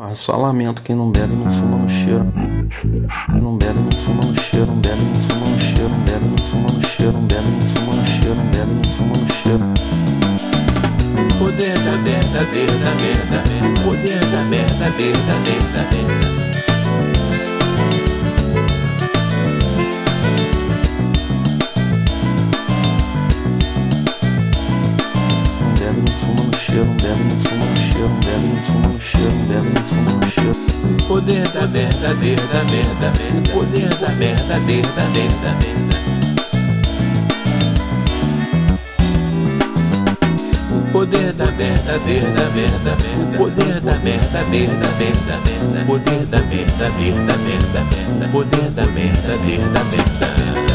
Ah, só lamento quem não bebe não fuma no cheiro. Não bebe não fuma no cheiro, não bebe não fuma no cheiro, não bebe não fuma no cheiro, não bebe não fuma no cheiro, não bebe não fuma no cheiro. Poder da merda, da merda, poder da merda, da merda, merda. Poder da merda, merda, merda, merda. Poder da merda, merda, merda, merda. Poder da merda, merda, merda, merda. Poder da merda, merda, merda, merda. Poder da merda, merda, merda, merda. Poder da merda, merda, merda.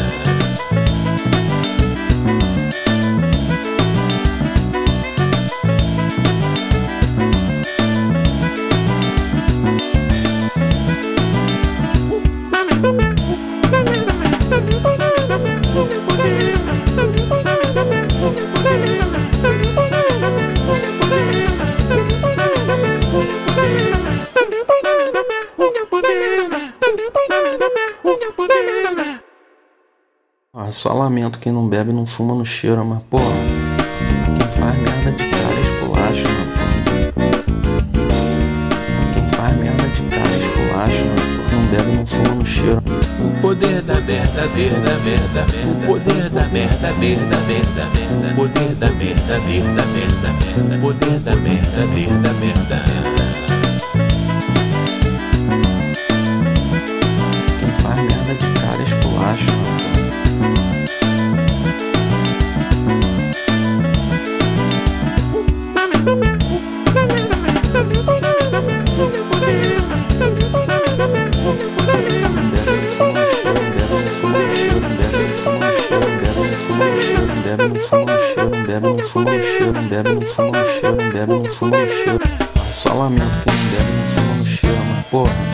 Só lamento quem não bebe não fuma no cheiro, mas porra, quem faz merda de cara esculacha, né, Quem faz merda de cara esculacha, né, Não bebe não fuma no cheiro. O poder da merda, merda, merda, merda. Poder da merda, merda, merda, merda. Poder da merda, merda, merda, merda. Poder da merda, merda, merda. Fuma não bebe, não fuma não bebe, não fuma não bebe, não fuma no cheiro. Só lamento quem não bebe, não fuma no cheiro, mas porra,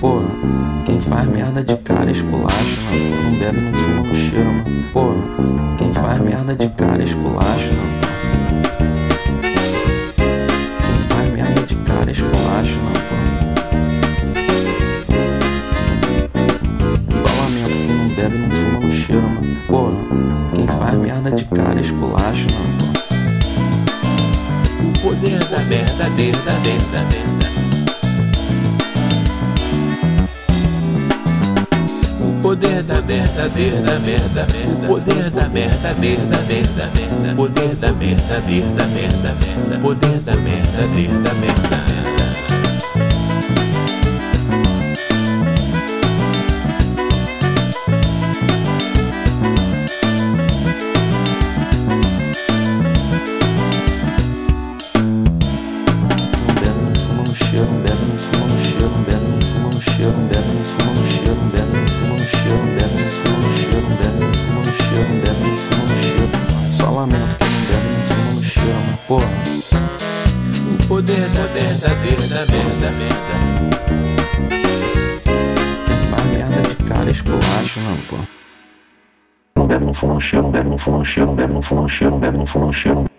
Porra, quem faz merda de cara esculacha, mano. Não bebe, não fuma no cheiro, mano. Porra, quem faz merda de cara esculacha, mano. Quem faz merda de cara esculacha, mano. Não bebe, não fuma no cheiro, mano. Porra, quem faz merda de cara esculacha, mano. O poder da merda, merda, merda, merda. Poder da merda, merda, merda, merda. Poder da merda, merda, merda, merda. Poder da merda, merda, merda, merda. Poder da merda, merda, merda. Poder da merda, merda, merda, merda. Faz merda de cara esculacha, não, pô. Não bebe, não fuma no cheiro, não bebe, não fuma no cheiro, não bebe, não fuma no cheiro, não bebe, não fuma no cheiro.